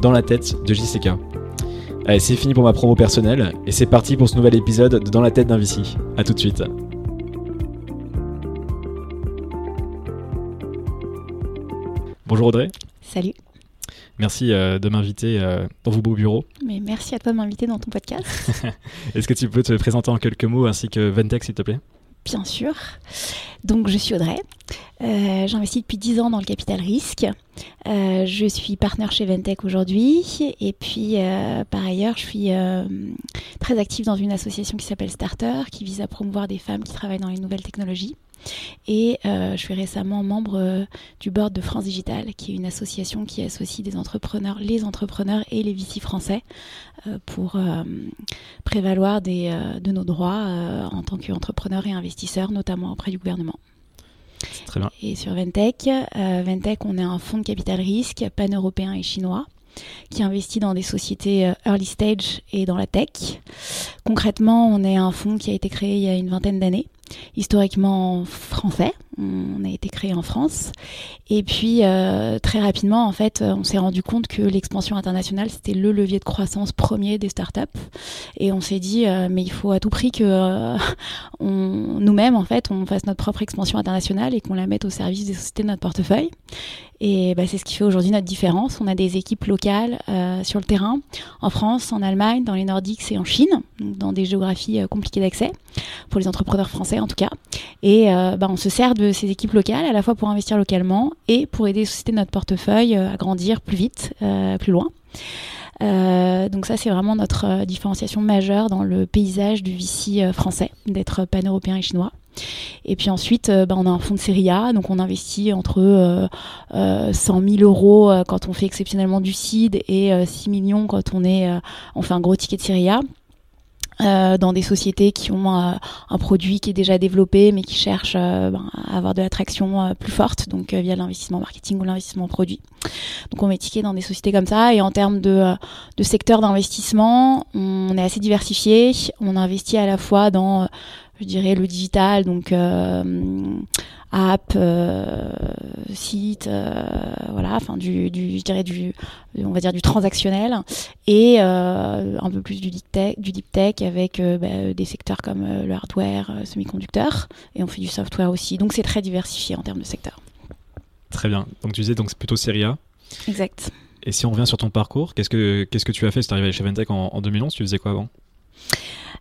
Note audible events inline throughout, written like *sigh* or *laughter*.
Dans la tête de JCK. Allez, c'est fini pour ma promo personnelle et c'est parti pour ce nouvel épisode de Dans la tête d'un VC. A tout de suite. Bonjour Audrey. Salut. Merci euh, de m'inviter euh, dans vos beaux bureaux. Mais merci à toi de m'inviter dans ton podcast. *laughs* Est-ce que tu peux te présenter en quelques mots ainsi que Ventec s'il te plaît? Bien sûr. Donc je suis Audrey. Euh, J'investis depuis 10 ans dans le capital risque. Euh, je suis partenaire chez Ventec aujourd'hui. Et puis euh, par ailleurs, je suis très active dans une association qui s'appelle Starter, qui vise à promouvoir des femmes qui travaillent dans les nouvelles technologies. Et euh, je suis récemment membre euh, du board de France Digital, qui est une association qui associe des entrepreneurs, les entrepreneurs et les VC français euh, pour prévaloir des, de nos droits en tant qu'entrepreneurs et investisseurs, notamment auprès du gouvernement. Très bien. Et sur Ventec, euh, Ventec, on est un fonds de capital risque pan-européen et chinois qui investit dans des sociétés early stage et dans la tech. Concrètement, on est un fonds qui a été créé il y a une vingtaine d'années, historiquement français. On a été créé en France. Et puis, euh, très rapidement, en fait, euh, on s'est rendu compte que l'expansion internationale, c'était le levier de croissance premier des startups. Et on s'est dit, euh, mais il faut à tout prix que euh, nous-mêmes, en fait, on fasse notre propre expansion internationale et qu'on la mette au service des sociétés de notre portefeuille. Et bah, c'est ce qui fait aujourd'hui notre différence. On a des équipes locales sur le terrain, en France, en Allemagne, dans les Nordiques et en Chine, dans des géographies compliquées d'accès, pour les entrepreneurs français en tout cas. Et euh, bah, on se sert de ces équipes locales à la fois pour investir localement et pour aider les sociétés de notre portefeuille euh, à grandir plus vite, euh, plus loin. Donc ça, c'est vraiment notre différenciation majeure dans le paysage du VC français, d'être pan-européen et chinois. Et puis ensuite, bah, on a un fonds de série donc on investit entre euh, euh, 100 000 euros quand on fait exceptionnellement du seed et euh, 6 millions quand on, est, on fait un gros ticket de série. Euh, dans des sociétés qui ont euh, un produit qui est déjà développé mais qui cherchent euh, ben, à avoir de l'attraction euh, plus forte, donc euh, via l'investissement marketing ou l'investissement produit. Donc on met ticket dans des sociétés comme ça. Et en termes de, de secteur d'investissement, on est assez diversifié. On investit à la fois dans, je dirais, le digital, donc euh, app, euh, site, euh, voilà, enfin du, du, je dirais du, on va dire du transactionnel, et un peu plus du deep tech, du deep tech avec bah, des secteurs comme le hardware, semi-conducteurs, et on fait du software aussi. Donc c'est très diversifié en termes de secteur. Très bien. Donc tu disais donc c'est plutôt série A. Exact. Et si on revient sur ton parcours, qu'est-ce que qu'est-ce que tu as fait? Si tu arrivé chez Ventec en, en 2011, tu faisais quoi avant?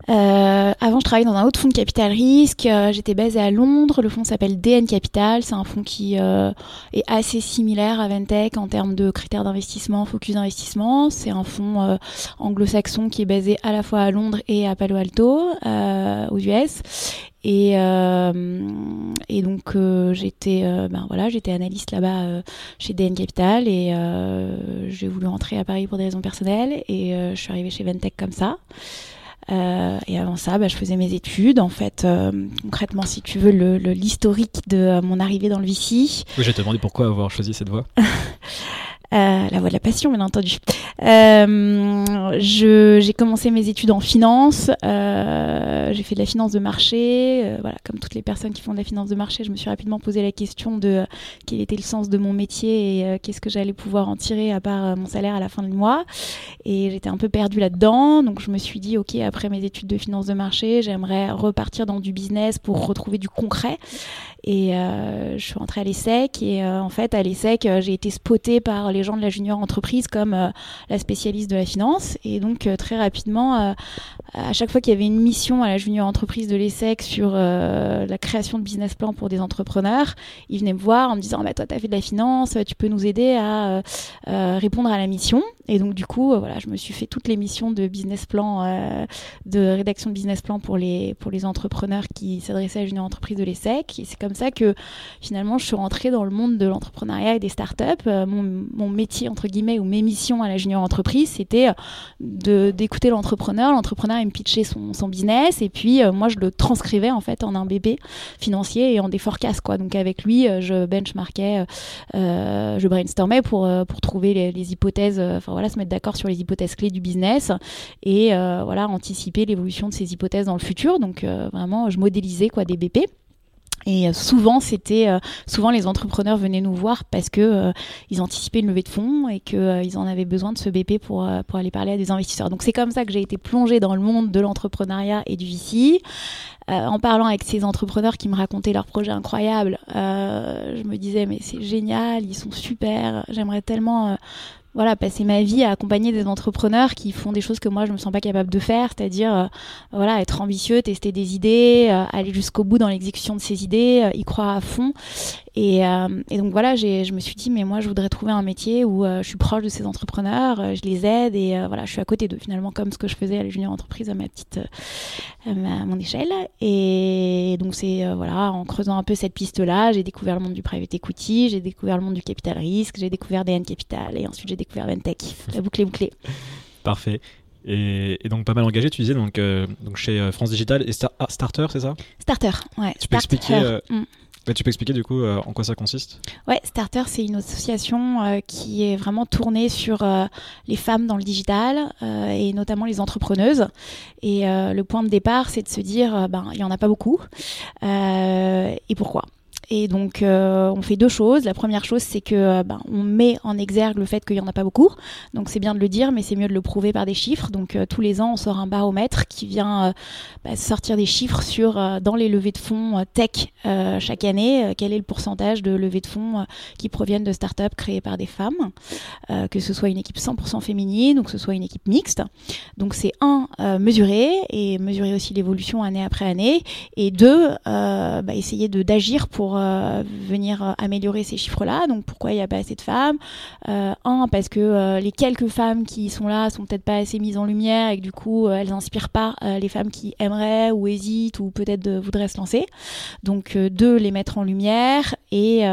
Euh, avant, je travaillais dans un autre fonds de capital risque. Euh, J'étais basée à Londres. Le fonds s'appelle DN Capital. C'est un fonds qui euh, est assez similaire à Ventec en termes de critères d'investissement, focus d'investissement. C'est un fonds euh, anglo-saxon qui est basé à la fois à Londres et à Palo Alto, euh, aux US. Et, euh, et donc euh, j'étais euh, ben voilà j'étais analyste là-bas chez DN Capital et j'ai voulu rentrer à Paris pour des raisons personnelles et je suis arrivée chez Ventec comme ça. Euh, et avant ça, bah, je faisais mes études. En fait, euh, concrètement, si tu veux, le- le- l'historique de euh, mon arrivée dans le VC, Oui, te demander pourquoi avoir choisi cette voie. *laughs* euh, la voie de la passion, bien entendu. Euh, j'ai commencé mes études en finance. euh, j'ai fait de la finance de marché. euh, voilà, comme toutes les personnes qui font de la finance de marché, je me suis rapidement posé la question de quel était le sens de mon métier et qu'est-ce que j'allais pouvoir en tirer à part mon salaire à la fin du mois. Et j'étais un peu perdue là-dedans. Donc je me suis dit, ok, après mes études de finance de marché, j'aimerais repartir dans du business pour retrouver du concret. Et euh, je suis rentrée à l'ESSEC et euh, en fait à l'ESSEC euh, j'ai été spotée par les gens de la junior entreprise comme euh, la spécialiste de la finance et donc euh, très rapidement euh, à chaque fois qu'il y avait une mission à la junior entreprise de l'ESSEC sur la création de business plan pour des entrepreneurs, ils venaient me voir en me disant bah toi tu as fait de la finance, tu peux nous aider à répondre à la mission Et donc du coup, voilà, je me suis fait toutes les missions de business plan, de rédaction de business plan pour les pour les entrepreneurs qui s'adressaient à Junior Entreprise de l'ESSEC. Et c'est comme ça que finalement, je suis rentrée dans le monde de l'entrepreneuriat et des startups. mon, mon métier entre guillemets ou mes missions à la Junior Entreprise, c'était de d'écouter l'entrepreneur. L'entrepreneur me pitchait son, business et puis moi je le transcrivais en fait en un bébé financier et en des forecasts quoi. Donc avec lui, je benchmarkais, je brainstormais pour pour trouver les, les hypothèses, enfin voilà, se mettre d'accord sur les hypothèses clés du business et voilà anticiper l'évolution de ces hypothèses dans le futur. Donc vraiment, je modélisais quoi des BP. Et euh, souvent, c'était euh, souvent les entrepreneurs venaient nous voir parce que euh, ils anticipaient une levée de fonds et qu'ils en avaient besoin de ce BP pour pour aller parler à des investisseurs. Donc c'est comme ça que j'ai été plongée dans le monde de l'entrepreneuriat et du VC. en parlant avec ces entrepreneurs qui me racontaient leurs projets incroyables, je me disais mais c'est génial, ils sont super, j'aimerais tellement voilà, passer ma vie à accompagner des entrepreneurs qui font des choses que moi je me sens pas capable de faire, c'est-à-dire euh, voilà, être ambitieux, tester des idées, euh, aller jusqu'au bout dans l'exécution de ces idées, euh, y croire à fond et, euh, et, donc voilà, je me suis dit, mais moi, je voudrais trouver un métier où euh, je suis proche de ces entrepreneurs, euh, je les aide et voilà, je suis à côté d'eux, finalement, comme ce que je faisais à la junior entreprise à ma petite, à, mon échelle. Et donc c'est voilà, en creusant un peu cette piste-là, j'ai découvert le monde du private equity, j'ai découvert le monde du capital risque, j'ai découvert DN Capital et ensuite j'ai découvert Ventech. La boucle est bouclée. Parfait. Et, donc pas mal engagé, tu disais, donc, donc chez France Digital et ah, Starter, c'est ça? Starter, ouais. Tu peux expliquer mm tu peux expliquer du coup euh, en quoi ça consiste? Ouais, Starter, c'est une association euh, qui est vraiment tournée sur euh, les femmes dans le digital et notamment les entrepreneuses. Et le point de départ, c'est de se dire, ben, il n'y en a pas beaucoup. et pourquoi? Et donc, euh, on fait deux choses. La première chose, c'est que ben, on met en exergue le fait qu'il n'y en a pas beaucoup. Donc, c'est bien de le dire, mais c'est mieux de le prouver par des chiffres. Donc, euh, tous les ans, on sort un baromètre qui vient bah, sortir des chiffres sur, dans les levées de fonds tech chaque année, quel est le pourcentage de levées de fonds qui proviennent de startups créées par des femmes, que ce soit une équipe 100% féminine ou que ce soit une équipe mixte. Donc, c'est un, mesurer et mesurer aussi l'évolution année après année. Et deux, bah, essayer d'agir pour euh, venir euh, améliorer ces chiffres-là. Donc pourquoi il n'y a pas assez de femmes? Euh, Un, parce que les quelques femmes qui sont là sont peut-être pas assez mises en lumière et que du coup elles n'inspirent pas les femmes qui aimeraient ou hésitent ou peut-être voudraient se lancer. Donc deux, les mettre en lumière et,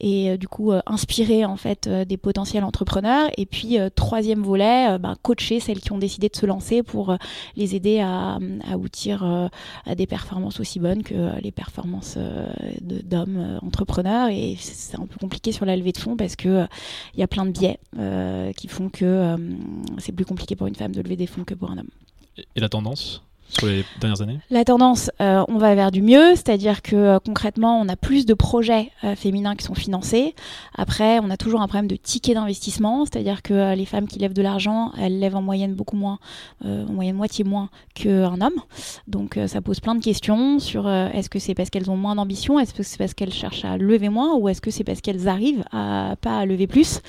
et du coup inspirer en fait des potentiels entrepreneurs. Et puis troisième volet, ben, coacher celles qui ont décidé de se lancer pour les aider à, à aboutir à des performances aussi bonnes que les performances de, d'hommes euh, entrepreneurs et c'est un peu compliqué sur la levée de fonds parce que il euh, y a plein de biais euh, qui font que c'est plus compliqué pour une femme de lever des fonds que pour un homme. Et la tendance? Sur les dernières années? La tendance, euh, on va vers du mieux, c'est-à-dire que euh, concrètement, on a plus de projets euh, féminins qui sont financés. Après, on a toujours un problème de ticket d'investissement, c'est-à-dire que les femmes qui lèvent de l'argent, elles lèvent en moyenne beaucoup moins, en moyenne moitié moins qu'un homme. Donc ça pose plein de questions sur est-ce que c'est parce qu'elles ont moins d'ambition, est-ce que c'est parce qu'elles cherchent à lever moins, ou est-ce que c'est parce qu'elles arrivent à pas à lever plus?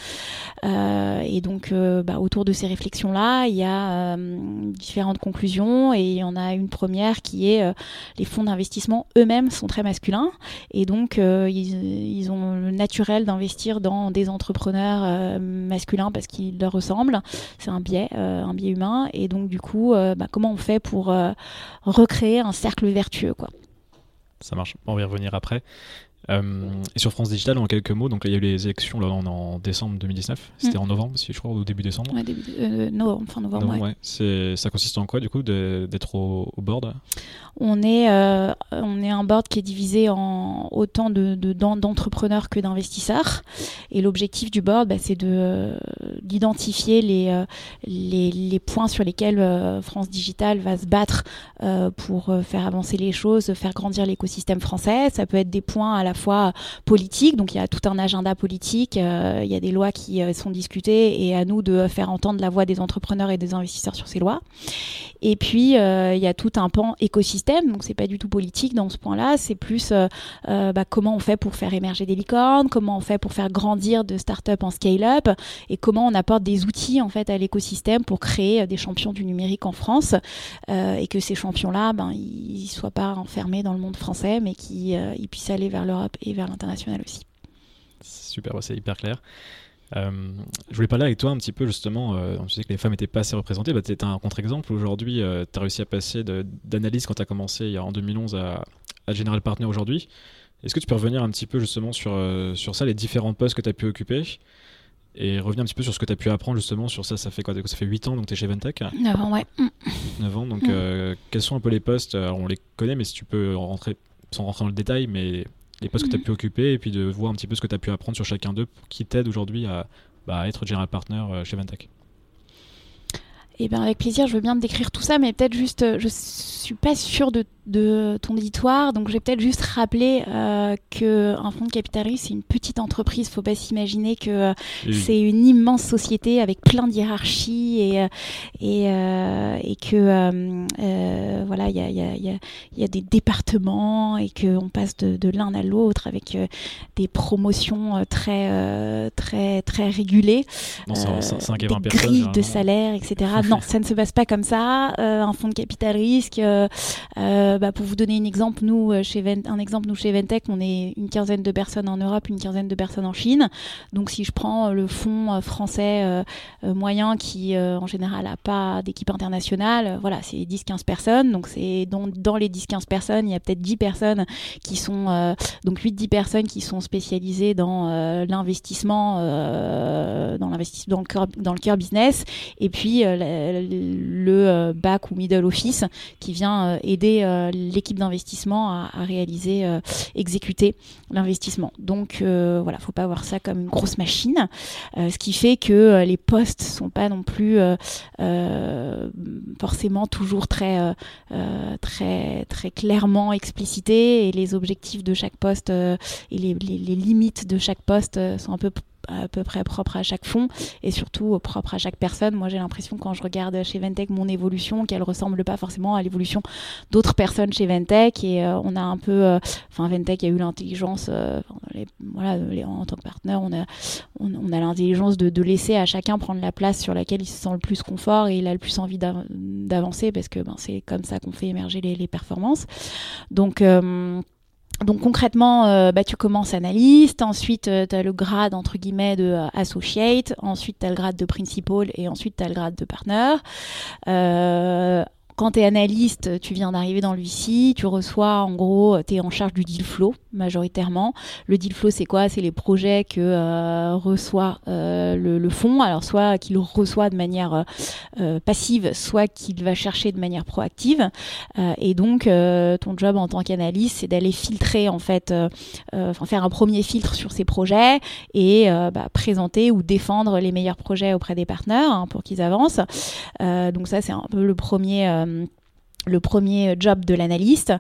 Et donc, bah, autour de ces réflexions-là, il y a différentes conclusions et on a une première qui est euh, les fonds d'investissement eux-mêmes sont très masculins et donc euh, ils, ont le naturel d'investir dans des entrepreneurs euh, masculins parce qu'ils leur ressemblent. C'est un biais, un biais humain. Et donc du coup, bah, comment on fait pour recréer un cercle vertueux quoi ça marche. On va y revenir après. Euh, et sur France Digital, en quelques mots, donc il y a eu les élections là, en, décembre 2019. C'était mm. en novembre, si je crois, ou début décembre. Ouais, début, euh, novembre, fin novembre. ouais. Ça consiste en quoi, du coup, d'être au, board on est, euh, on est un board qui est divisé en autant d'entrepreneurs de, que d'investisseurs. Et l'objectif du board, bah, c'est d'identifier les, les, les, points sur lesquels France Digital va se battre pour faire avancer les choses, faire grandir l'écosystème français. Ça peut être des points à la fois politique, donc il y a tout un agenda politique, euh, il y a des lois qui euh, sont discutées et à nous de faire entendre la voix des entrepreneurs et des investisseurs sur ces lois. Et puis euh, il y a tout un pan écosystème, donc c'est pas du tout politique dans ce point-là, c'est plus bah, comment on fait pour faire émerger des licornes, comment on fait pour faire grandir de start-up en scale-up et comment on apporte des outils en fait à l'écosystème pour créer des champions du numérique en France. Et que ces champions-là, ben ils soient pas enfermés dans le monde français, mais qu'ils puissent aller vers l'Europe et vers l'international aussi. Super, c'est hyper clair. je voulais parler avec toi un petit peu justement, tu sais que les femmes n'étaient pas assez représentées, bah, tu un contre-exemple. Aujourd'hui, tu as réussi à passer d'analyse quand tu as commencé en 2011 à, à General Partner aujourd'hui. Est-ce que tu peux revenir un petit peu justement sur, sur ça, les différents postes que tu as pu occuper et revenir un petit peu sur ce que tu as pu apprendre justement sur ça. Ça fait quoi Ça fait 8 ans donc tu es chez Ventec 9 ans, ouais. 9 ans, donc mm. euh, quels sont un peu les postes On les connaît, mais si tu peux rentrer, sans rentrer dans le détail, mais les postes que tu as mm. pu occuper et puis de voir un petit peu ce que tu as pu apprendre sur chacun d'eux qui t'aide aujourd'hui à, bah, être general partner euh, chez Ventec. Eh bien, avec plaisir, je veux bien te décrire tout ça, mais peut-être juste, euh, je suis pas sûre de de ton auditoire. Donc, je vais peut-être juste rappeler euh, qu'un fonds de capital risque, c'est une petite entreprise. Faut pas s'imaginer que euh, c'est une immense société avec plein de hiérarchies et, euh, et, euh, et que voilà, il y a, y, a, y a, des départements et qu'on passe de, de l'un à l'autre avec des promotions très, très, très régulées. Non, des grilles de salaire, etc. non, *laughs* ça ne se passe pas comme ça. un fonds de capital risque. Euh, euh, bah, pour vous donner un exemple, nous euh, chez un exemple, nous chez Ventec, on est une quinzaine de personnes en Europe, une quinzaine de personnes en Chine. Donc si je prends le fonds français moyen qui en général n'a pas d'équipe internationale, voilà, c'est 10-15 personnes. Donc c'est dans, dans, les 10-15 personnes, il y a peut-être 10 personnes qui sont donc 8-10 personnes qui sont spécialisées dans l'investissement, dans l'investissement dans le cœur dans le cœur business, et puis le, le back ou middle office qui vient aider euh, l'équipe d'investissement à, réaliser, euh, exécuter l'investissement. Donc euh, voilà, faut pas voir ça comme une grosse machine, ce qui fait que les postes sont pas non plus forcément toujours très très très clairement explicités et les objectifs de chaque poste et les, limites de chaque poste sont un peu à peu près propre à chaque fonds et surtout propre à chaque personne. Moi, j'ai l'impression quand je regarde chez Ventec mon évolution qu'elle ressemble pas forcément à l'évolution d'autres personnes chez Ventec et euh, on a un peu, euh, enfin Ventec a eu l'intelligence, euh, voilà, en tant que partenaire, on a, on, a l'intelligence de, de, laisser à chacun prendre la place sur laquelle il se sent le plus confort et il a le plus envie d'avancer parce que ben, c'est comme ça qu'on fait émerger les, les performances. Donc donc concrètement, euh, bah, tu commences analyste, ensuite euh, tu as le grade entre guillemets de euh, associate, ensuite tu as le grade de principal et ensuite tu as le grade de partner quand tu es analyste, tu viens d'arriver dans VC, tu reçois en gros, tu es en charge du deal flow majoritairement. Le deal flow, c'est quoi? C'est les projets que euh, reçoit euh, le, fonds, alors soit qu'il reçoit de manière euh, passive, soit qu'il va chercher de manière proactive. et donc, ton job en tant qu'analyste, c'est d'aller filtrer en fait, faire un premier filtre sur ces projets et bah, présenter ou défendre les meilleurs projets auprès des partenaires hein, pour qu'ils avancent. donc ça, c'est un peu le premier le premier job de l'analyste.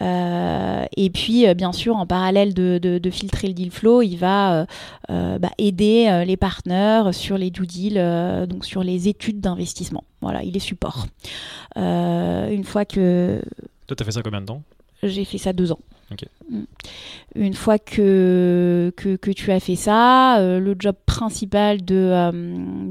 Euh, et puis, euh, bien sûr, en parallèle de, filtrer le deal flow, il va euh, bah, aider les partenaires sur les due deals, donc sur les études d'investissement. Voilà, il est support. une fois que... Toi, tu as fait ça combien de temps? J'ai fait ça deux ans. Mm. Une fois que, que, tu as fait ça, euh, le job principal de, euh,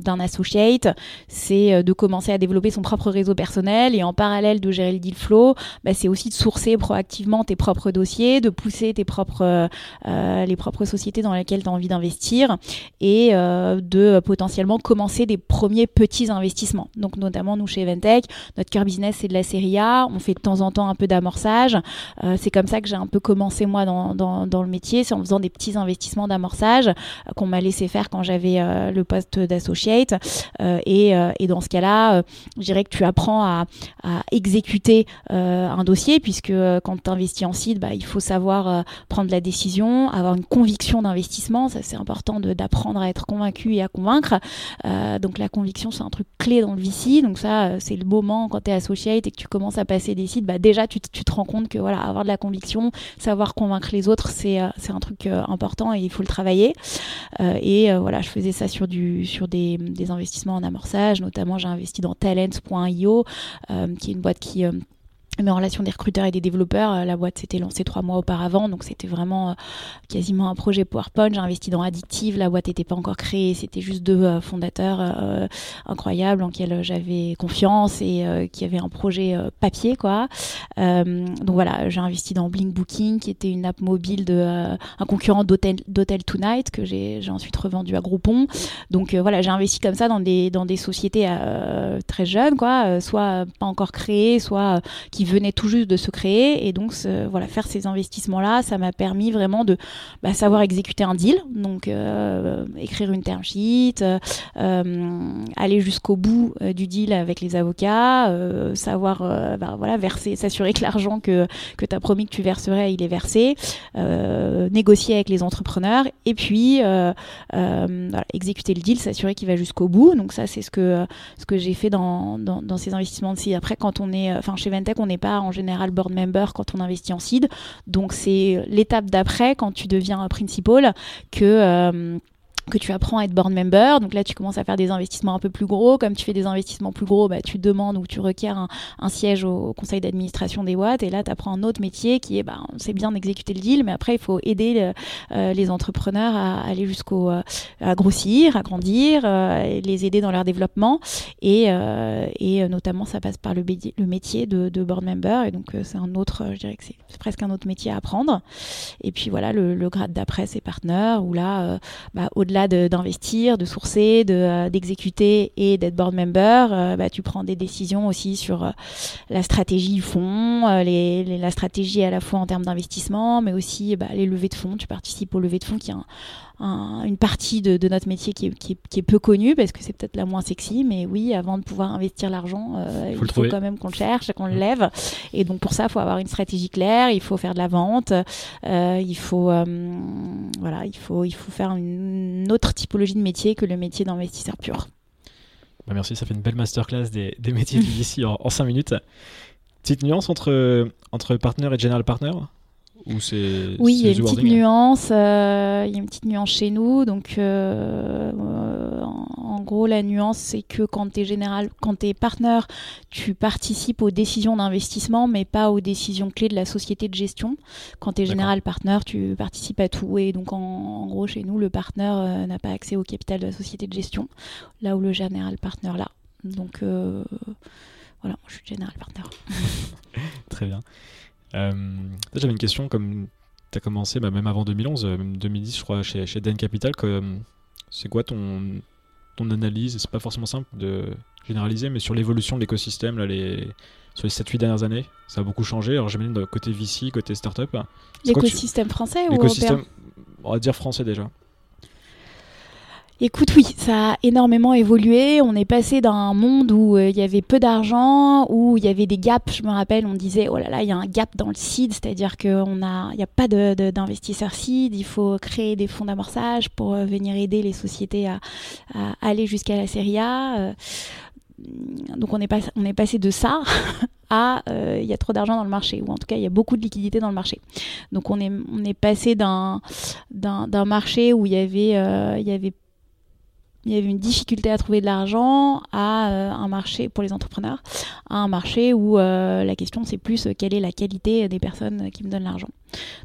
d'un associate, c'est euh, de commencer à développer son propre réseau personnel et en parallèle de gérer le deal flow, bah, c'est aussi de sourcer proactivement tes propres dossiers, de pousser tes propres, les propres sociétés dans lesquelles tu as envie d'investir et de potentiellement commencer des premiers petits investissements. Donc notamment nous chez Eventech, notre cœur business c'est de la série A, on fait de temps en temps un peu d'amorçage. c'est comme ça que j'ai un peu commencé moi dans, dans, le métier, c'est en faisant des petits investissements d'amorçage euh, qu'on m'a laissé faire quand j'avais euh, le poste d'associate. Euh, et, et, dans ce cas-là, je dirais que tu apprends à, exécuter un dossier, puisque quand tu investis en site, bah, il faut savoir prendre la décision, avoir une conviction d'investissement. Ça, c'est important d'apprendre à être convaincu et à convaincre. donc la conviction, c'est un truc clé dans le VC. Donc ça, c'est le moment quand tu es associate et que tu commences à passer des sites, bah, déjà tu, tu te rends compte que voilà, avoir de la conviction, savoir convaincre les autres, c'est euh, un truc euh, important et il faut le travailler. Euh, et voilà, je faisais ça sur, du, sur des, investissements en amorçage. Notamment, j'ai investi dans talents.io, qui est une boîte qui mes relations des recruteurs et des développeurs. Euh, la boîte s'était lancée trois mois auparavant, donc c'était vraiment euh, quasiment un projet PowerPoint. J'ai investi dans Addictive, la boîte n'était pas encore créée, c'était juste deux euh, fondateurs incroyables en qui j'avais confiance et qui avaient un projet papier, quoi. donc voilà, j'ai investi dans Blink Booking, qui était une app mobile de un concurrent d'Hotel Tonight que j'ai ensuite revendu à Groupon. Donc voilà, j'ai investi comme ça dans des dans des sociétés très jeunes, quoi, soit pas encore créées, soit qui venait tout juste de se créer. Et donc, voilà, faire ces investissements-là, ça m'a permis vraiment de bah, savoir exécuter un deal, donc euh, écrire une term sheet, euh, aller jusqu'au bout euh, du deal avec les avocats, savoir bah, voilà, verser, s'assurer que l'argent que, que tu as promis que tu verserais, il est versé, négocier avec les entrepreneurs, et puis exécuter le deal, s'assurer qu'il va jusqu'au bout. Donc ça, c'est ce que, ce que j'ai fait dans, dans, ces investissements-ci. Après, quand on est, enfin chez Ventec, on pas en général board member quand on investit en seed. Donc c'est l'étape d'après, quand tu deviens principal, que euh, que tu apprends à être board member. Donc là, tu commences à faire des investissements un peu plus gros. Comme tu fais des investissements plus gros, bah, tu demandes ou tu requiers un, siège au, conseil d'administration des boîtes. Et là, tu apprends un autre métier qui est, bah, c'est bien d'exécuter le deal, mais après, il faut aider euh, les entrepreneurs à aller jusqu'au, euh, à grossir, à grandir, euh, les aider dans leur développement. Et, et notamment, ça passe par le, le métier de, board member. Et donc, c'est un autre, je dirais que c'est presque un autre métier à apprendre. Et puis voilà, le, le grade d'après, c'est partner, où là, bah, au-delà d'investir, de, sourcer, euh, d'exécuter et d'être board member, euh, bah, tu prends des décisions aussi sur euh, la stratégie fonds, les, la stratégie à la fois en termes d'investissement, mais aussi bah, les levées de fonds. Tu participes aux levées de fonds qui une partie de, notre métier qui est, peu connue parce que c'est peut-être la moins sexy, mais oui, avant de pouvoir investir l'argent, euh, il faut quand même qu'on le cherche, qu'on le mmh. lève. Et donc pour ça, il faut avoir une stratégie claire, il faut faire de la vente, euh, il faut euh, voilà, il faut il faut faire une autre typologie de métier que le métier d'investisseur pur. Bah, merci, ça fait une belle masterclass des, des métiers du VC en, en 5 minutes. Petite nuance entre, entre partner et general partner? Oui, il y a une petite nuance. Euh, il y a une petite nuance chez nous. Donc, euh, en gros, la nuance, c'est que quand tu es général, quand tu es partenaire, tu participes aux décisions d'investissement, mais pas aux décisions clés de la société de gestion. Quand tu es général partenaire, tu participes à tout. Et donc, en, gros, chez nous, le partenaire euh, n'a pas accès au capital de la société de gestion, là où le général partenaire là. Donc, voilà, je suis général partenaire. *laughs* Très bien. Euh, j'avais une question, comme tu as commencé, bah, même avant 2011, euh, même 2010, je crois, chez, chez Den Capital, c'est quoi ton, ton analyse? C'est pas forcément simple de généraliser, mais sur l'évolution de l'écosystème, là, les, sur les 7-8 dernières années, ça a beaucoup changé. Alors j'imagine côté VC, côté startup. L'écosystème français ou européen? On va dire français déjà. Écoute, oui, ça a énormément évolué. On est passé d'un monde où euh, il y avait peu d'argent, où il y avait des gaps. Je me rappelle, on disait, oh là là, il y a un gap dans le seed, c'est-à-dire qu'il n'y a, pas d'investisseurs seed. Il faut créer des fonds d'amorçage pour euh, venir aider les sociétés à, aller jusqu'à la série A. Euh, donc on est, on est passé de ça *laughs* à il y a trop d'argent dans le marché, ou en tout cas il y a beaucoup de liquidités dans le marché. Donc on est, passé d'un marché où il y avait, il y avait il y avait une difficulté à trouver de l'argent à euh, un marché pour les entrepreneurs, à un marché où euh, la question c'est plus euh, quelle est la qualité des personnes qui me donnent l'argent.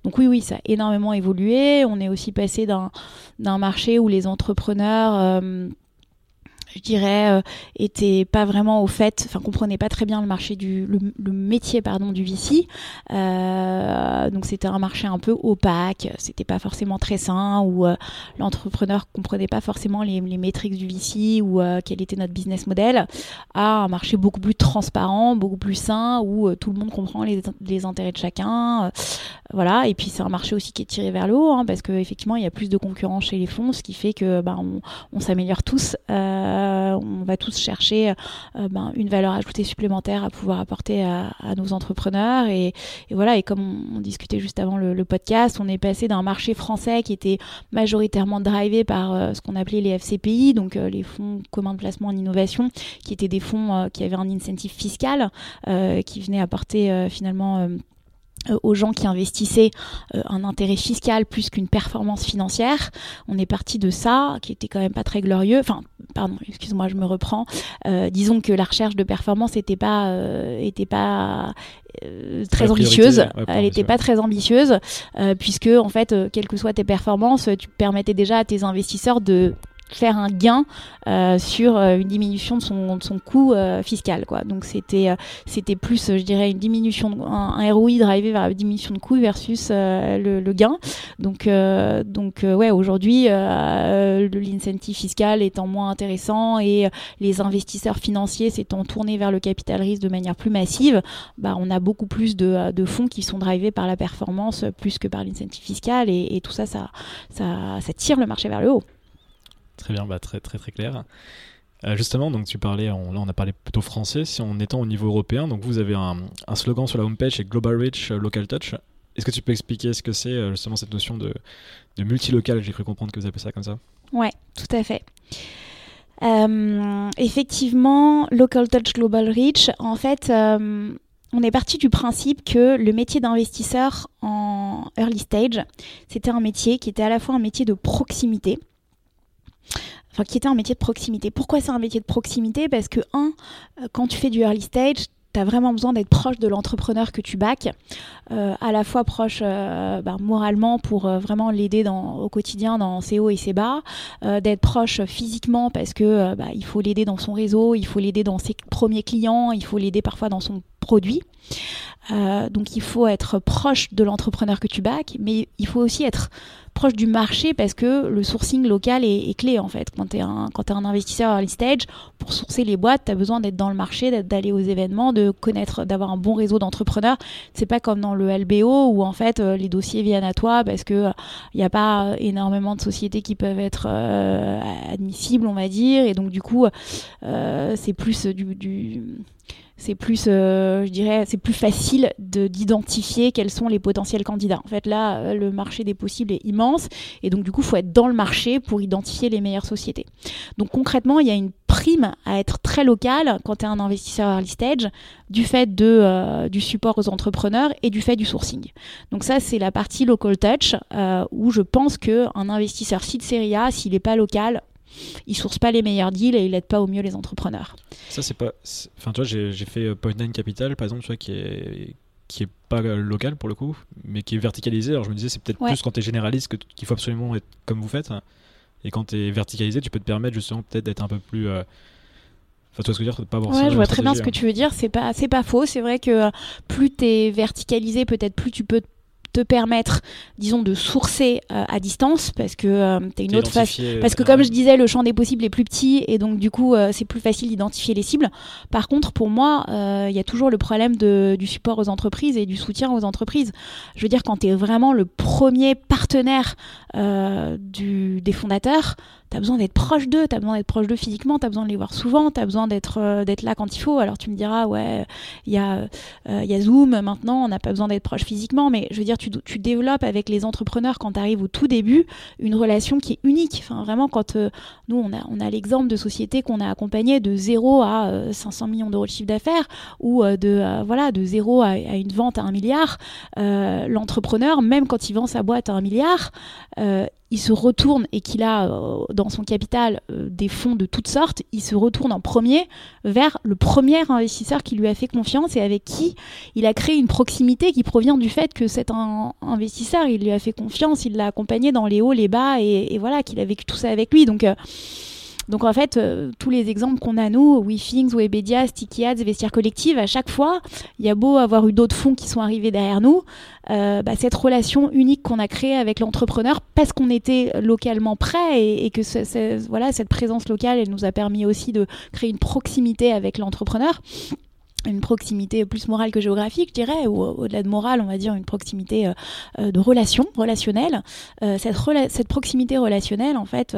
Donc oui, oui, ça a énormément évolué. On est aussi passé d'un marché où les entrepreneurs je dirais, euh, était pas vraiment au fait, enfin comprenait pas très bien le marché du, le, métier pardon du VC. Euh, donc c'était un marché un peu opaque, c'était pas forcément très sain, où euh, l'entrepreneur comprenait pas forcément les, les métriques du VC ou quel était notre business model, à un marché beaucoup plus transparent, beaucoup plus sain, où tout le monde comprend les, les intérêts de chacun. voilà, et puis c'est un marché aussi qui est tiré vers le haut, hein, parce qu'effectivement il y a plus de concurrence chez les fonds, ce qui fait que bah, on, s'améliore tous. Euh, on va tous chercher euh, ben, une valeur ajoutée supplémentaire à pouvoir apporter à, nos entrepreneurs. Et, voilà, et comme on, discutait juste avant le, podcast, on est passé d'un marché français qui était majoritairement drivé par euh, ce qu'on appelait les FCPI, donc les fonds communs de placement en innovation, qui étaient des fonds qui avaient un incentive fiscal, qui venait apporter finalement euh, aux gens qui investissaient euh, un intérêt fiscal plus qu'une performance financière. On est parti de ça, qui était quand même pas très glorieux. Enfin, pardon, excuse-moi, je me reprends. Euh, disons que la recherche de performance n'était pas, était pas très ambitieuse. Elle n'était pas très ambitieuse, puisque en fait, quelles que soient tes performances, tu permettais déjà à tes investisseurs de faire un gain euh, sur euh, une diminution de son, de son coût euh, fiscal quoi. Donc c'était c'était plus je dirais une diminution un, ROI drivé vers la diminution de coût versus le, le, gain. Donc donc ouais aujourd'hui l'incentive fiscal étant moins intéressant et les investisseurs financiers s'étant tournés vers le capital risque de manière plus massive bah on a beaucoup plus de, de fonds qui sont drivés par la performance plus que par l'incentive fiscal et, et tout ça ça, ça ça tire le marché vers le haut Très bien, bah, très très très clair. Euh, justement, donc tu parlais, là on a parlé plutôt français, si on étant au niveau européen, donc vous avez un, slogan sur la homepage, c'est Global Reach, euh, Local Touch. Est-ce que tu peux expliquer ce que c'est euh, justement cette notion de, de multilocal? J'ai cru comprendre que vous appelez ça comme ça. Ouais, tout à fait. effectivement, Local Touch, Global Reach, en fait, on est parti du principe que le métier d'investisseur en early stage, c'était un métier qui était à la fois un métier de proximité, enfin qui était un métier de proximité. Pourquoi c'est un métier de proximité? Parce que, un, euh, quand tu fais du early stage, tu as vraiment besoin d'être proche de l'entrepreneur que tu bacs, euh, à la fois proche euh, bah, moralement pour vraiment l'aider au quotidien dans ses hauts et ses bas, d'être proche physiquement parce que bah, il faut l'aider dans son réseau, il faut l'aider dans ses premiers clients, il faut l'aider parfois dans son produit. Donc il faut être proche de l'entrepreneur que tu bacs, mais il faut aussi être proche du marché parce que le sourcing local est, clé en fait. Quand tu es, es un investisseur early stage, pour sourcer les boîtes, tu as besoin d'être dans le marché, d'aller aux événements, de connaître, d'avoir un bon réseau d'entrepreneurs. C'est pas comme dans le LBO où en fait euh, les dossiers viennent à toi parce que il n'y a pas énormément de sociétés qui peuvent être euh, admissibles, on va dire, et donc du coup euh, c'est plus du c'est plus, euh, je dirais, c'est plus facile d'identifier quels sont les potentiels candidats. En fait, là, euh, le marché des possibles est immense, et donc du coup, il faut être dans le marché pour identifier les meilleures sociétés. Donc concrètement, il y a une prime à être très local quand tu es un investisseur early stage, du fait de, euh, du support aux entrepreneurs et du fait du sourcing. Donc ça, c'est la partie local touch, où je pense qu'un investisseur site série A, s'il n'est pas local, il source pas les meilleurs deals et il aide pas au mieux les entrepreneurs. Ça c'est pas, enfin tu vois, j'ai fait euh, Point Nine Capital par exemple, tu vois, qui est qui est pas euh, local pour le coup, mais qui est verticalisé. Alors je me disais c'est peut-être plus quand tu es généraliste qu'il faut absolument être comme vous faites. Et quand tu es verticalisé, tu peux te permettre justement peut-être d'être un peu plus euh, Enfin, tu vois ce que je veux dire, pas avoir ouais, je vois très bien ce que tu veux dire. C'est pas, c'est pas faux. C'est vrai que plus tu es verticalisé, peut-être plus tu peux te permettre, disons, de sourcer euh, à distance parce que euh, tu une autre face. Parce que, comme je disais, le champ des possibles est plus petit et donc, du coup, euh, c'est plus facile d'identifier les cibles. Par contre, pour moi, il y a toujours le problème de, du support aux entreprises et du soutien aux entreprises. Je veux dire, quand tu es vraiment le premier partenaire du, des fondateurs, tu as besoin d'être proche d'eux, tu as besoin d'être proche d'eux physiquement, tu as besoin de les voir souvent, tu as besoin d'être d'être là quand il faut. Alors tu me diras, ouais, il y, a, y a Zoom maintenant, on n'a pas besoin d'être proche physiquement, mais je veux dire, tu, tu développes avec les entrepreneurs quand tu arrives au tout début une relation qui est unique. Enfin, vraiment, quand euh, nous, on a, l'exemple de sociétés qu'on a accompagnées de 0 à 500 euh, millions d'euros de chiffre d'affaires ou euh, de, voilà, de 0 à, à, une vente à un milliard, l'entrepreneur, même quand il vend sa boîte à un milliard, il se retourne et qu'il a euh, dans son capital euh, des fonds de toutes sortes, il se retourne en premier vers le premier investisseur qui lui a fait confiance et avec qui il a créé une proximité qui provient du fait que cet investisseur, il lui a fait confiance, il l'a accompagné dans les hauts, les bas et, voilà, qu'il a vécu tout ça avec lui. Donc euh, donc en fait, euh, tous les exemples qu'on a nous, WeThings, Webedia, Sticky Ads, Vestiaire Collective, à chaque fois, il y a beau avoir eu d'autres fonds qui sont arrivés derrière nous, euh, bah, cette relation unique qu'on a créée avec l'entrepreneur parce qu'on était localement prêt et, que voilà, cette présence locale, elle nous a permis aussi de créer une proximité avec l'entrepreneur une proximité plus morale que géographique, je dirais, ou au-delà de morale, on va dire une proximité euh, euh, de relation, relationnelle. Euh, cette, cette, proximité relationnelle, en fait,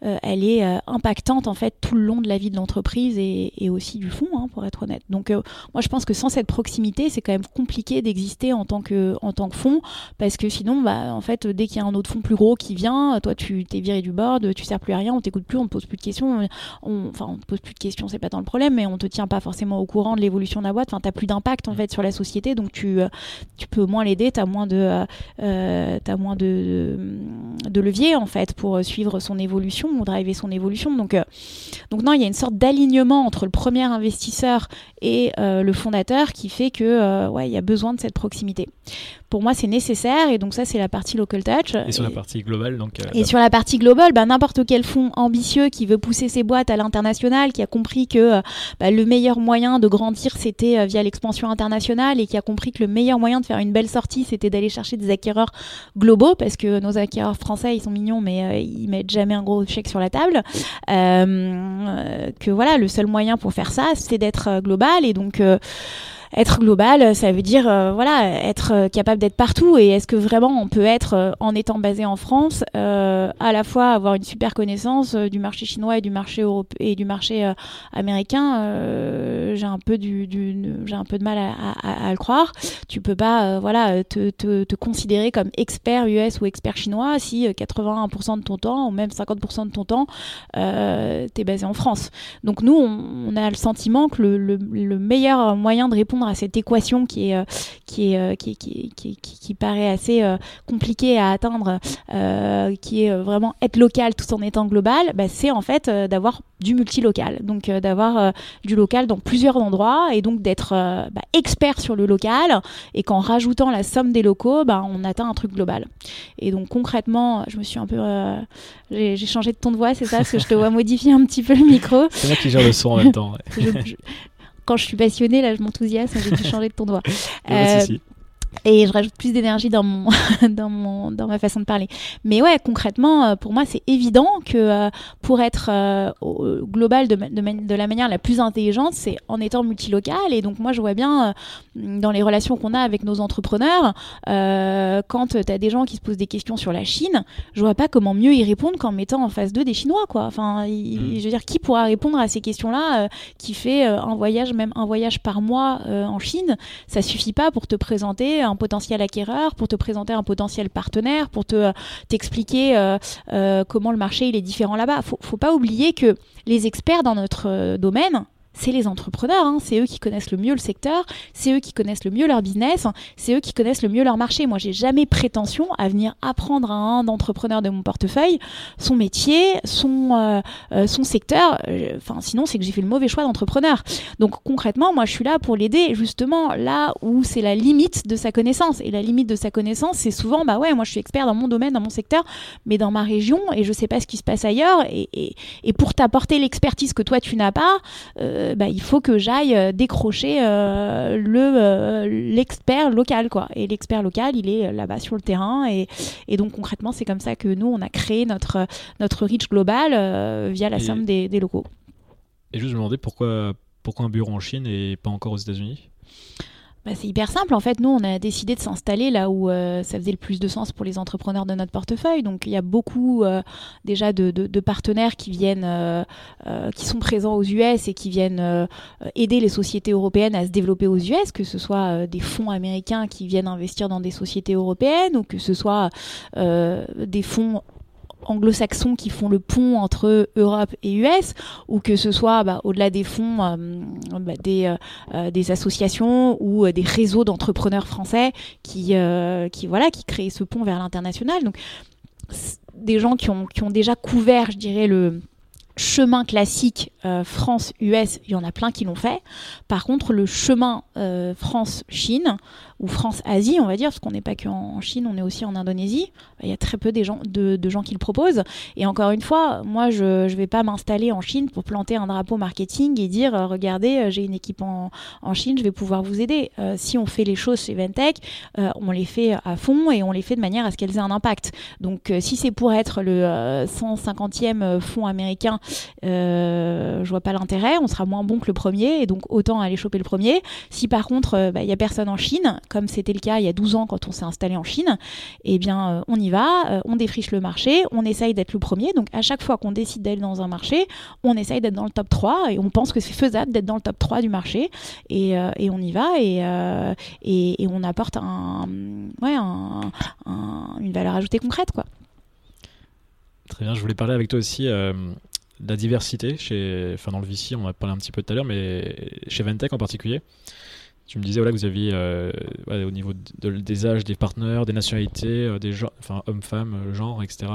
elle est impactante en fait tout le long de la vie de l'entreprise et, aussi du fond, hein, pour être honnête. Donc, moi, je pense que sans cette proximité, c'est quand même compliqué d'exister en tant que en tant que fonds, parce que sinon, bah, en fait, dès qu'il y a un autre fonds plus gros qui vient, toi, tu t'es viré du board, tu sers plus à rien, on t'écoute plus, on te pose plus de questions, on, enfin, on te pose plus de questions, c'est pas tant le problème, mais on te tient pas forcément au courant de l'évolution l'évolution de la boîte. Enfin, tu plus d'impact en fait sur la société, donc tu, tu peux moins l'aider, tu as moins de, as moins de, de, levier en fait pour suivre son évolution ou driver son évolution. Donc, donc non, il y a une sorte d'alignement entre le premier investisseur et le fondateur qui fait que ouais, il y a besoin de cette proximité pour moi, c'est nécessaire. Et donc, ça, c'est la partie local touch. Et sur la partie globale, donc. Euh, et sur la partie globale, bah, n'importe quel fonds ambitieux qui veut pousser ses boîtes à l'international, qui a compris que euh, bah, le meilleur moyen de grandir, c'était euh, via l'expansion internationale et qui a compris que le meilleur moyen de faire une belle sortie, c'était d'aller chercher des acquéreurs globaux, parce que nos acquéreurs français, ils sont mignons, mais ils mettent jamais un gros chèque sur la table. que voilà, le seul moyen pour faire ça, c'est d'être global. Et donc, être global, ça veut dire euh, voilà être euh, capable d'être partout. Et est-ce que vraiment on peut être euh, en étant basé en France, à la fois avoir une super connaissance du marché chinois et du marché et du marché américain J'ai un peu du, j'ai un peu de mal à, le croire. Tu peux pas voilà te, te, considérer comme expert US ou expert chinois si 81% de ton temps ou même 50% de ton temps euh, t'es basé en France. Donc nous on, a le sentiment que le meilleur moyen de répondre à cette équation qui est, euh, euh, qui, qui, qui, qui, paraît assez euh, compliquée à atteindre, qui est vraiment être local tout en étant global, bah, c'est en fait d'avoir du multilocal, donc d'avoir du local dans plusieurs endroits et donc d'être bah, expert sur le local et qu'en rajoutant la somme des locaux, bah, on atteint un truc global. Et donc concrètement, je me suis un peu, j'ai changé de ton de voix, c'est ça, parce que je te vois *laughs* modifier un petit peu le micro. C'est moi qui gère le son en même temps quand je suis passionnée, là, je m'enthousiasme, j'ai dû changer de ton doigt. *laughs* Euh, et je rajoute plus d'énergie dans mon *laughs* dans mon dans ma façon de parler. Mais ouais concrètement euh, pour moi c'est évident que euh, pour être euh, global de, de, de, la manière la plus intelligente c'est en étant multilocal. Et donc moi je vois bien dans les relations qu'on a avec nos entrepreneurs quand tu as des gens qui se posent des questions sur la Chine je vois pas comment mieux y répondre qu'en mettant en face d'eux des Chinois quoi. Enfin mm. je veux dire qui pourra répondre à ces questions là qui fait un voyage même un voyage par mois en Chine? Ça suffit pas pour te présenter un potentiel acquéreur, pour te présenter un potentiel partenaire, pour te t'expliquer euh, euh, comment le marché il est différent là-bas. Faut, faut pas oublier que les experts dans notre euh, domaine, c'est les entrepreneurs, hein. c'est eux qui connaissent le mieux le secteur, c'est eux qui connaissent le mieux leur business, c'est eux qui connaissent le mieux leur marché. Moi, j'ai jamais prétention à venir apprendre à un entrepreneur de mon portefeuille son métier, son, euh, euh, son secteur. Euh, enfin, sinon, c'est que j'ai fait le mauvais choix d'entrepreneur. Donc, concrètement, moi, je suis là pour l'aider justement là où c'est la limite de sa connaissance. Et la limite de sa connaissance, c'est souvent, bah ouais, moi, je suis expert dans mon domaine, dans mon secteur, mais dans ma région, et je sais pas ce qui se passe ailleurs. Et, et, et pour t'apporter l'expertise que toi, tu n'as pas, euh, bah, il faut que j'aille euh, décrocher euh, le l'expert local quoi. Et l'expert local, il est là-bas sur le terrain et, et donc concrètement, c'est comme ça que nous on a créé notre notre reach global via la somme des, des locaux. Et juste me demander pourquoi pourquoi un bureau en Chine et pas encore aux États-Unis? Bah, c'est hyper simple. En fait, nous, on a décidé de s'installer là où euh, ça faisait le plus de sens pour les entrepreneurs de notre portefeuille. Donc, il y a beaucoup euh, déjà de, partenaires qui viennent, euh, qui sont présents aux US et qui viennent aider les sociétés européennes à se développer aux US, que ce soit des fonds américains qui viennent investir dans des sociétés européennes ou que ce soit des fonds anglo-saxons qui font le pont entre Europe et US, ou que ce soit bah, au-delà des fonds, euh, bah, des, euh, euh, des, associations ou des réseaux d'entrepreneurs français qui, qui, voilà, qui créent ce pont vers l'international. Donc, des gens qui ont, qui ont déjà couvert, je dirais, le chemin classique France-US, il y en a plein qui l'ont fait. Par contre, le chemin France-Chine, ou France-Asie, on va dire, parce qu'on n'est pas qu'en Chine, on est aussi en Indonésie. Il y a très peu de, gens qui le proposent. Et encore une fois, moi, je ne vais pas m'installer en Chine pour planter un drapeau marketing et dire, euh, regardez, euh, j'ai une équipe en, Chine, je vais pouvoir vous aider. Euh, si on fait les choses chez Ventec, on les fait à fond et on les fait de manière à ce qu'elles aient un impact. Donc, si c'est pour être le 150e fonds américain, je vois pas l'intérêt. On sera moins bon que le premier et donc autant aller choper le premier. Si par contre, bah, il n'y a personne en Chine, comme c'était le cas il y a 12 ans quand on s'est installé en Chine, eh bien, euh, on y va, euh, on défriche le marché, on essaye d'être le premier. Donc, à chaque fois qu'on décide d'aller dans un marché, on essaye d'être dans le top 3 et on pense que c'est faisable d'être dans le top 3 du marché. Et, euh, on y va et, on apporte un, une valeur ajoutée concrète. Quoi. Très bien, je voulais parler avec toi aussi la diversité chez, enfin dans le VC, on en a parlé un petit peu tout à l'heure, mais chez Ventec en particulier. Tu me disais que vous aviez au niveau des âges, des partenaires, des nationalités, des gens, enfin hommes-femmes, genre, etc.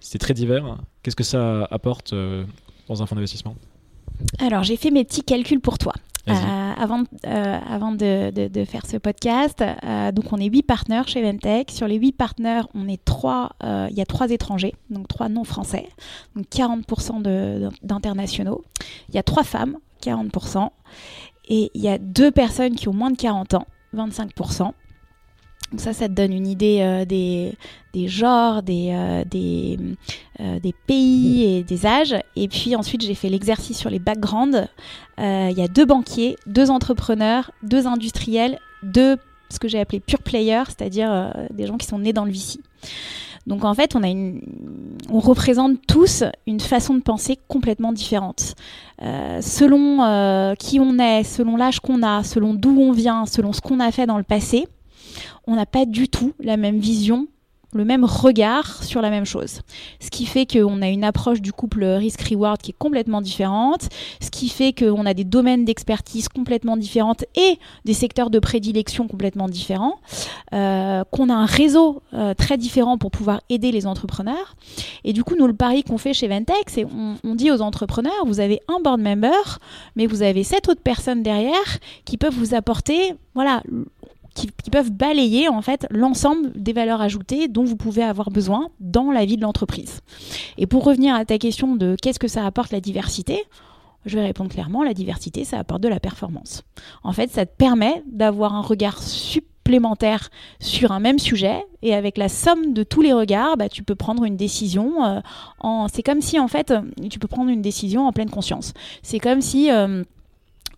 C'était très divers. Qu'est-ce que ça apporte dans un fonds d'investissement? Alors j'ai fait mes petits calculs pour toi. Euh, avant euh, avant de, de, faire ce podcast, euh, donc on est huit partenaires chez Ventec. Sur les huit partenaires, on est trois, il y a trois étrangers, donc trois non français, donc 40% d'internationaux. Il y a trois femmes, 40%, et il y a deux personnes qui ont moins de 40 ans, 25%. Donc ça, ça te donne une idée des, des, genres, des, des, des, pays et des âges. Et puis ensuite, j'ai fait l'exercice sur les backgrounds. Euh, il y a deux banquiers, deux entrepreneurs, deux industriels, deux ce que j'ai appelé pure players, c'est-à-dire euh, des gens qui sont nés dans le VC. Donc en fait, on, a une, on représente tous une façon de penser complètement différente. Euh, selon qui on est, selon l'âge qu'on a, selon d'où on vient, selon ce qu'on a fait dans le passé, on n'a pas du tout la même vision le même regard sur la même chose. Ce qui fait qu'on a une approche du couple risk-reward qui est complètement différente, ce qui fait qu'on a des domaines d'expertise complètement différentes et des secteurs de prédilection complètement différents, euh, qu'on a un réseau euh, très différent pour pouvoir aider les entrepreneurs. Et du coup, nous, le pari qu'on fait chez Ventex, c'est on, on dit aux entrepreneurs, vous avez un board member, mais vous avez sept autres personnes derrière qui peuvent vous apporter voilà, qui, peuvent balayer en fait l'ensemble des valeurs ajoutées dont vous pouvez avoir besoin dans la vie de l'entreprise. Et pour revenir à ta question de qu'est-ce que ça apporte la diversité, je vais répondre clairement, la diversité, ça apporte de la performance. En fait, ça te permet d'avoir un regard supplémentaire sur un même sujet et avec la somme de tous les regards, bah, tu peux prendre une décision euh. C'est comme si en fait, tu peux prendre une décision en pleine conscience. C'est comme si... Euh,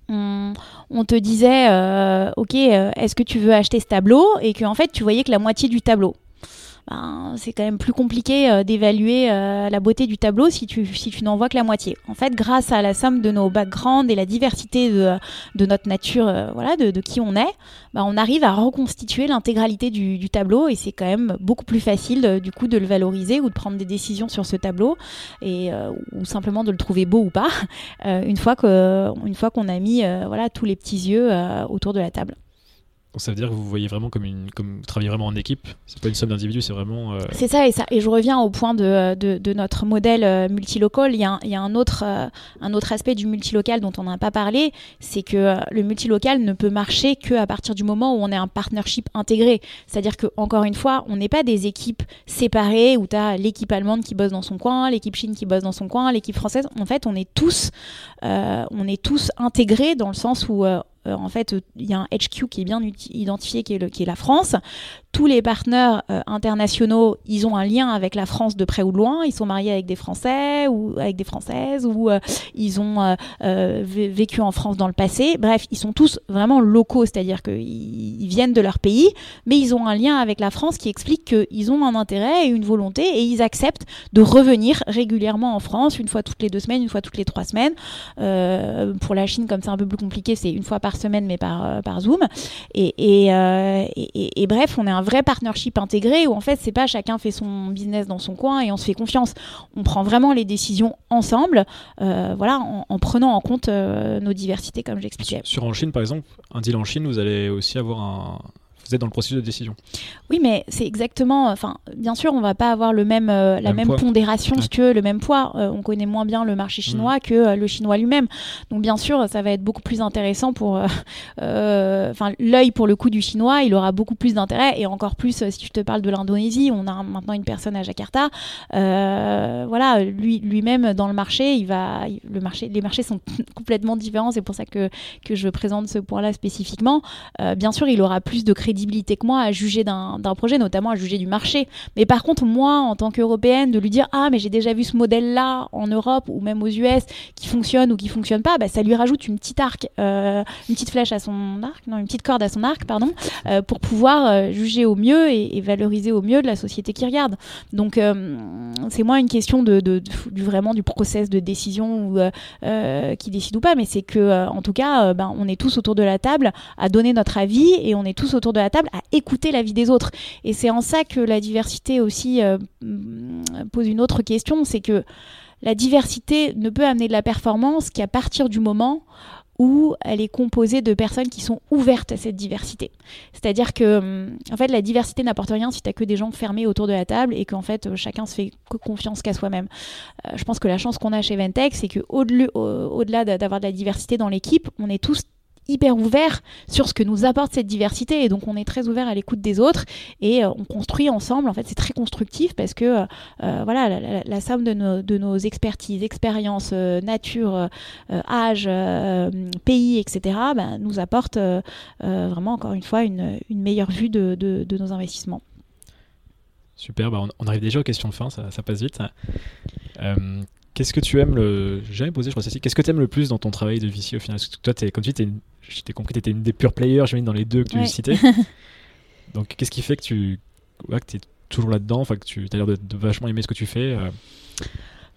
on, te disait, euh, ok, euh, est-ce que tu veux acheter ce tableau? Et qu'en en fait, tu voyais que la moitié du tableau. Ben, c'est quand même plus compliqué euh, d'évaluer euh, la beauté du tableau si tu, si tu n'en vois que la moitié. En fait, grâce à la somme de nos backgrounds et la diversité de, de notre nature, euh, voilà, de, de, qui on est, ben, on arrive à reconstituer l'intégralité du, du, tableau et c'est quand même beaucoup plus facile du coup de le valoriser ou de prendre des décisions sur ce tableau et ou simplement de le trouver beau ou pas *laughs* une fois que une fois qu'on a mis voilà tous les petits yeux autour de la table. Donc ça veut dire que vous voyez vraiment comme travaillez vraiment en équipe. C'est pas une somme d'individus, c'est vraiment. Euh, c'est ça et ça et je reviens au point de, notre modèle euh, multilocal. Il y a, euh, un autre aspect du multilocal dont on n'a pas parlé, c'est que le multilocal ne peut marcher que à partir du moment où on est un partnership intégré. C'est-à-dire que encore une fois, on n'est pas des équipes séparées où tu as l'équipe allemande qui bosse dans son coin, l'équipe chine qui bosse dans son coin, l'équipe française. En fait, on est tous intégrés dans le sens où euh, en fait, il y a un HQ qui est bien identifié, qui est, la France tous les partenaires euh, internationaux, ils ont un lien avec la France de près ou de loin. Ils sont mariés avec des Français ou avec des Françaises ou euh, ils ont vécu en France dans le passé. Bref, ils sont tous vraiment locaux, c'est-à-dire qu'ils viennent de leur pays, mais ils ont un lien avec la France qui explique qu'ils ont un intérêt et une volonté et ils acceptent de revenir régulièrement en France, une fois toutes les deux semaines, une fois toutes les trois semaines. pour la Chine, comme c'est un peu plus compliqué, c'est une fois par semaine, mais par, par Zoom. Et, et, et, bref, on est un vrai partnership intégré où en fait c'est pas chacun fait son business dans son coin et on se fait confiance. On prend vraiment les décisions ensemble, euh, voilà, en, prenant en compte euh, nos diversités comme j'expliquais. Sur, sur en Chine par exemple, un deal en Chine, vous allez aussi avoir un, vous êtes dans le processus de décision. Oui, mais c'est exactement. Enfin, bien sûr, on va pas avoir le même, euh, la même, pondération, que le même poids. Euh, on connaît moins bien le marché chinois mm. que euh, le chinois lui-même. Donc, bien sûr, ça va être beaucoup plus intéressant pour. *laughs* Enfin, l'œil pour le coup du chinois, il aura beaucoup plus d'intérêt et encore plus si je te parle de l'Indonésie. On a maintenant une personne à Jakarta. voilà, lui, lui-même dans le marché, il va. Le marché, les marchés sont *laughs* complètement différents. C'est pour ça que que je présente ce point-là spécifiquement. bien sûr, il aura plus de crédit crédibilité que moi à juger d'un projet, notamment à juger du marché. Mais par contre, moi, en tant qu'Européenne, de lui dire Ah, mais j'ai déjà vu ce modèle-là en Europe ou même aux US qui fonctionne ou qui fonctionne pas, bah, ça lui rajoute une petite arc, euh, une petite flèche à son arc, non, une petite corde à son arc, pardon, euh, pour pouvoir euh, juger au mieux et, valoriser au mieux de la société qui regarde. Donc, c'est moins une question de, du, vraiment du process de décision ou, qui décide ou pas, mais c'est que, en tout cas, ben, on est tous autour de la table à donner notre avis et on est tous autour de la table à écouter la vie des autres. Et c'est en ça que la diversité aussi euh, pose une autre question, c'est que la diversité ne peut amener de la performance qu'à partir du moment où elle est composée de personnes qui sont ouvertes à cette diversité. C'est-à-dire que, hum, en fait, la diversité n'apporte rien si tu n'as que des gens fermés autour de la table et qu'en fait, euh, chacun se fait confiance qu'à soi-même. Euh, je pense que la chance qu'on a chez Ventec, c'est qu'au-delà d'avoir de la diversité dans l'équipe, on est tous hyper ouvert sur ce que nous apporte cette diversité et donc on est très ouvert à l'écoute des autres et euh, on construit ensemble en fait c'est très constructif parce que euh, euh, voilà la, somme de nos, de nos expertises expériences nature âge pays etc ben, nous apporte vraiment encore une fois une, une meilleure vue de, de, nos investissements Super, bah, on, arrive déjà aux questions de fin, ça, passe vite. Qu'est-ce que tu aimes le. J'ai jamais posé, je crois, ceci. Qu'est-ce que tu aimes le plus dans ton travail de VC au final? Parce que toi, es, comme tu dis, j'ai compris que tu étais une des pure players, j'imagine, dans les deux que tu citais. *laughs* Donc, qu'est-ce qui fait que tu ouais, que es toujours là-dedans? Enfin, que Tu as l'air de, vachement aimer ce que tu fais euh?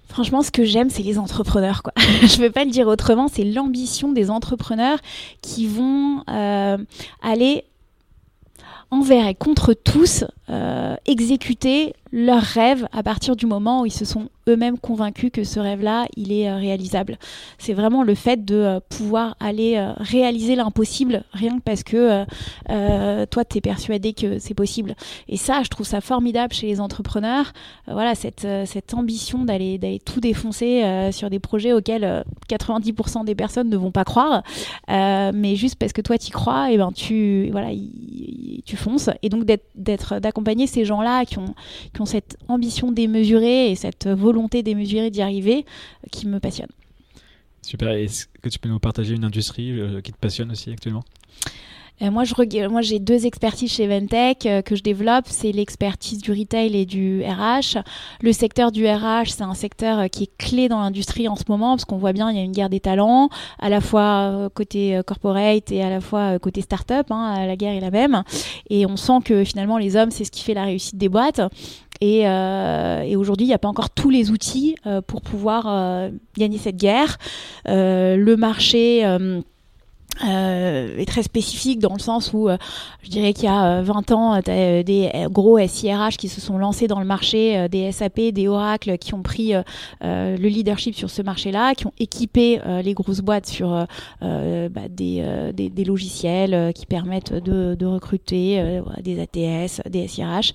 Franchement, ce que j'aime, c'est les entrepreneurs. Quoi. *laughs* je ne vais pas le dire autrement, c'est l'ambition des entrepreneurs qui vont euh, aller envers et contre tous euh, exécuter leurs rêves à partir du moment où ils se sont eux-mêmes convaincus que ce rêve-là, il est euh, réalisable. C'est vraiment le fait de euh, pouvoir aller euh, réaliser l'impossible, rien que parce que toi, tu es persuadé que c'est possible. Et ça, je trouve ça formidable chez les entrepreneurs. voilà, cette, cette ambition d'aller tout défoncer sur des projets auxquels 90% des personnes ne vont pas croire. mais juste parce que toi, tu y crois, et ben tu, voilà, tu fonces. Et donc d'accompagner ces gens-là qui ont, qui ont cette ambition démesurée et cette volonté démesurée d'y arriver euh, qui me passionne. Super. Est-ce que tu peux nous partager une industrie euh, qui te passionne aussi actuellement? Euh, moi, je moi, j'ai deux expertises chez Ventec que je développe. C'est l'expertise du retail et du RH. Le secteur du RH, c'est un secteur qui est clé dans l'industrie en ce moment parce qu'on voit bien, il y a une guerre des talents, à la fois côté corporate et à la fois côté start-up. Hein, la guerre est la même. Et on sent que finalement, les hommes, c'est ce qui fait la réussite des boîtes. Euh, et, aujourd'hui, il n'y a pas encore tous les outils euh, pour pouvoir euh, gagner cette guerre. le marché est très spécifique dans le sens où je dirais qu'il y a 20 ans, des gros SIRH qui se sont lancés dans le marché, des SAP, des Oracle qui ont pris le leadership sur ce marché-là, qui ont équipé les grosses boîtes sur bah, des, logiciels qui permettent de recruter des ATS, des SIRH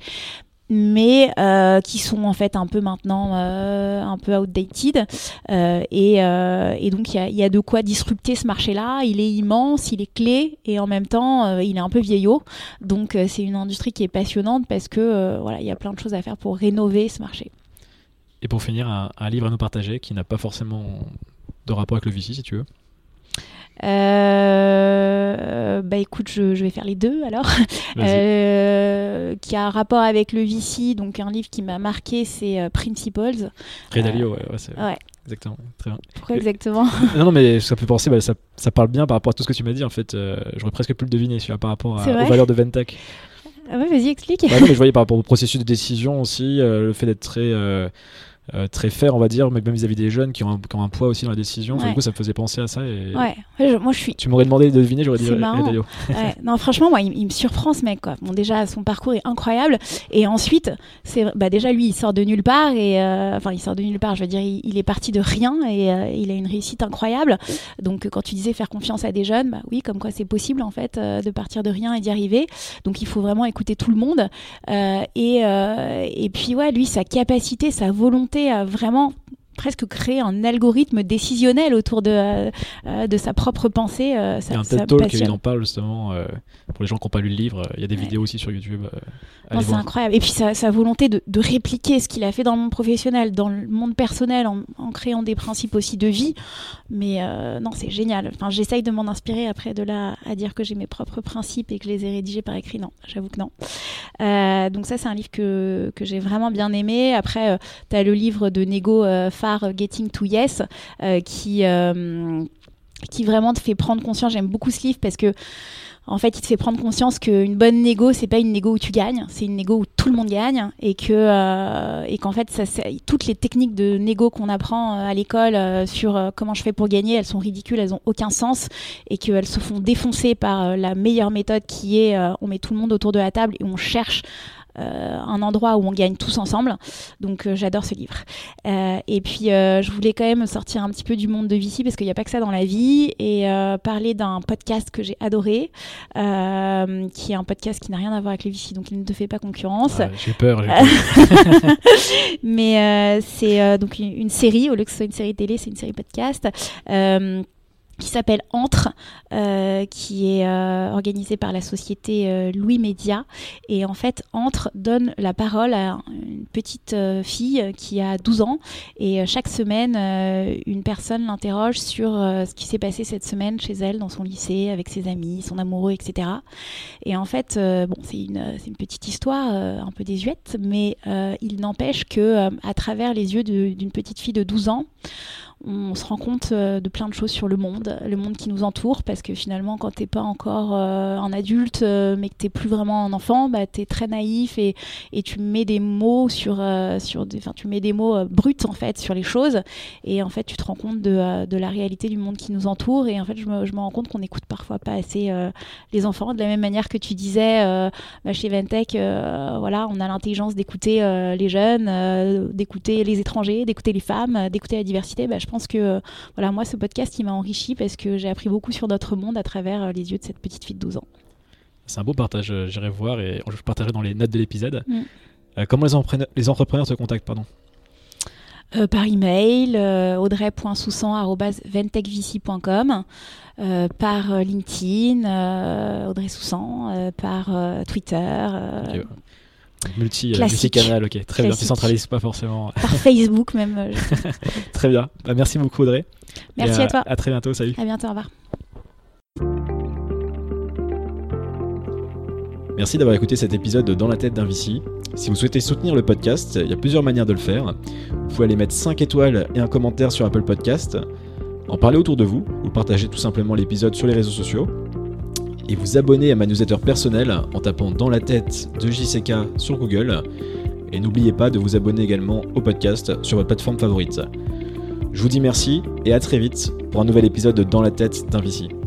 mais euh, qui sont en fait un peu maintenant euh, un peu outdated. Euh, et, donc il y, y a, de quoi disrupter ce marché-là. Il est immense, il est clé et en même temps il est un peu vieillot. Donc c'est une industrie qui est passionnante parce que voilà il y a plein de choses à faire pour rénover ce marché. Et pour finir, un, un livre à nous partager qui n'a pas forcément de rapport avec le VC si tu veux. Euh, bah écoute, je, vais faire les deux alors. *laughs* Euh, qui a un rapport avec le VC, donc un livre qui m'a marqué, c'est euh, Principles. Ray Dalio, ouais, ouais, Exactement, très bien. Pourquoi exactement? *laughs* Non, non, mais ça peut penser, bah, ça, ça, parle bien par rapport à tout ce que tu m'as dit en fait. J'aurais presque pu le deviner par rapport à, aux valeurs de Ventec. Ah ouais, vas-y, explique. Bah non, mais je voyais *laughs* par rapport au processus de décision aussi, le fait d'être très euh, très fair, on va dire, même vis-à-vis des jeunes qui ont, un, poids aussi dans la décision. Du coup, ça me faisait penser à ça. Et... Ouais, moi je suis. Tu m'aurais demandé de deviner, j'aurais dit Dalio. *laughs* Non, franchement, moi, il, me surprend ce mec. Quoi. Bon, déjà, son parcours est incroyable. Et ensuite, c'est bah, déjà, lui, il sort de nulle part. Et euh, enfin, il sort de nulle part. Je veux dire, il, est parti de rien et euh, il a une réussite incroyable. Donc, quand tu disais faire confiance à des jeunes, bah oui, comme quoi c'est possible en fait de partir de rien et d'y arriver. Donc, il faut vraiment écouter tout le monde. et, et puis, ouais, lui, sa capacité, sa volonté à vraiment presque créer un algorithme décisionnel autour de, euh, euh, de sa propre pensée. Euh, ça, il y a un TED Talk, il en parle justement, pour les gens qui n'ont pas lu le livre, il y a des vidéos aussi sur YouTube. C'est incroyable. Et puis sa, sa volonté de, de, répliquer ce qu'il a fait dans le monde professionnel, dans le monde personnel, en, en créant des principes aussi de vie. Mais non, c'est génial. Enfin, J'essaye de m'en inspirer après de là à dire que j'ai mes propres principes et que je les ai rédigés par écrit. Non, j'avoue que non. donc ça, c'est un livre que, que j'ai vraiment bien aimé. Après, tu as le livre de Nego euh, Getting to Yes euh, qui euh, qui vraiment te fait prendre conscience. J'aime beaucoup ce livre parce que en fait, il te fait prendre conscience qu'une bonne négo, c'est pas une négo où tu gagnes, c'est une négo où tout le monde gagne et que et qu'en fait, ça, toutes les techniques de négo qu'on apprend à l'école sur comment je fais pour gagner, elles sont ridicules, elles ont aucun sens et qu'elles se font défoncer par la meilleure méthode qui est on met tout le monde autour de la table et on cherche un endroit où on gagne tous ensemble. Donc j'adore ce livre. et puis je voulais quand même sortir un petit peu du monde de Vici parce qu'il n'y a pas que ça dans la vie et parler d'un podcast que j'ai adoré, qui est un podcast qui n'a rien à voir avec les Vici, donc il ne te fait pas concurrence. Ah, j'ai peur. *laughs* Mais c'est donc une, série, au lieu que ce soit une série télé, c'est une série podcast qui s'appelle Entre, euh, qui est euh, organisée par la société euh, Louis Média. Et en fait, Entre donne la parole à une petite fille qui a 12 ans. Et chaque semaine, une personne l'interroge sur ce qui s'est passé cette semaine chez elle, dans son lycée, avec ses amis, son amoureux, etc. Et en fait, bon, c'est une, une, petite histoire un peu désuète, mais il n'empêche que à travers les yeux d'une petite fille de 12 ans, on se rend compte euh, de plein de choses sur le monde, le monde qui nous entoure, parce que finalement, quand t'es pas encore euh, un adulte, euh, mais que t'es plus vraiment un enfant, bah, t'es très naïf et, et, tu mets des mots sur, sur tu mets des mots bruts en fait sur les choses, et en fait, tu te rends compte de, de la réalité du monde qui nous entoure, et en fait, je me, je me rends compte qu'on écoute parfois pas assez les enfants, de la même manière que tu disais bah, chez Ventec, voilà, on a l'intelligence d'écouter les jeunes, d'écouter les étrangers, d'écouter les femmes, d'écouter la diversité. Bah, pense que euh, voilà, moi, ce podcast, il m'a enrichi parce que j'ai appris beaucoup sur notre monde à travers euh, les yeux de cette petite fille de 12 ans. C'est un beau partage, euh, j'irai voir et je partagerai dans les notes de l'épisode. Mm. comment les, entrepreneurs, les entrepreneurs se contactent pardon? Par email, euh, audrey.soussan.ventechvici.com, par LinkedIn, Audrey Soussan, par Twitter. Multi, euh, canal ok. Très bien. Tu centralises pas forcément. Par *laughs* Facebook même. Euh, très bien. Bah, merci beaucoup Audrey. Merci à, toi. À très bientôt. Salut. À bientôt. Au revoir. Merci d'avoir écouté cet épisode de Dans la tête d'un Vici. Si vous souhaitez soutenir le podcast, il y a plusieurs manières de le faire. Vous pouvez aller mettre 5 étoiles et un commentaire sur Apple Podcast, en parler autour de vous, ou partager tout simplement l'épisode sur les réseaux sociaux et vous abonner à ma newsletter personnelle en tapant dans la tête de JCK sur Google. Et n'oubliez pas de vous abonner également au podcast sur votre plateforme favorite. Je vous dis merci et à très vite pour un nouvel épisode de Dans la tête d'un VC.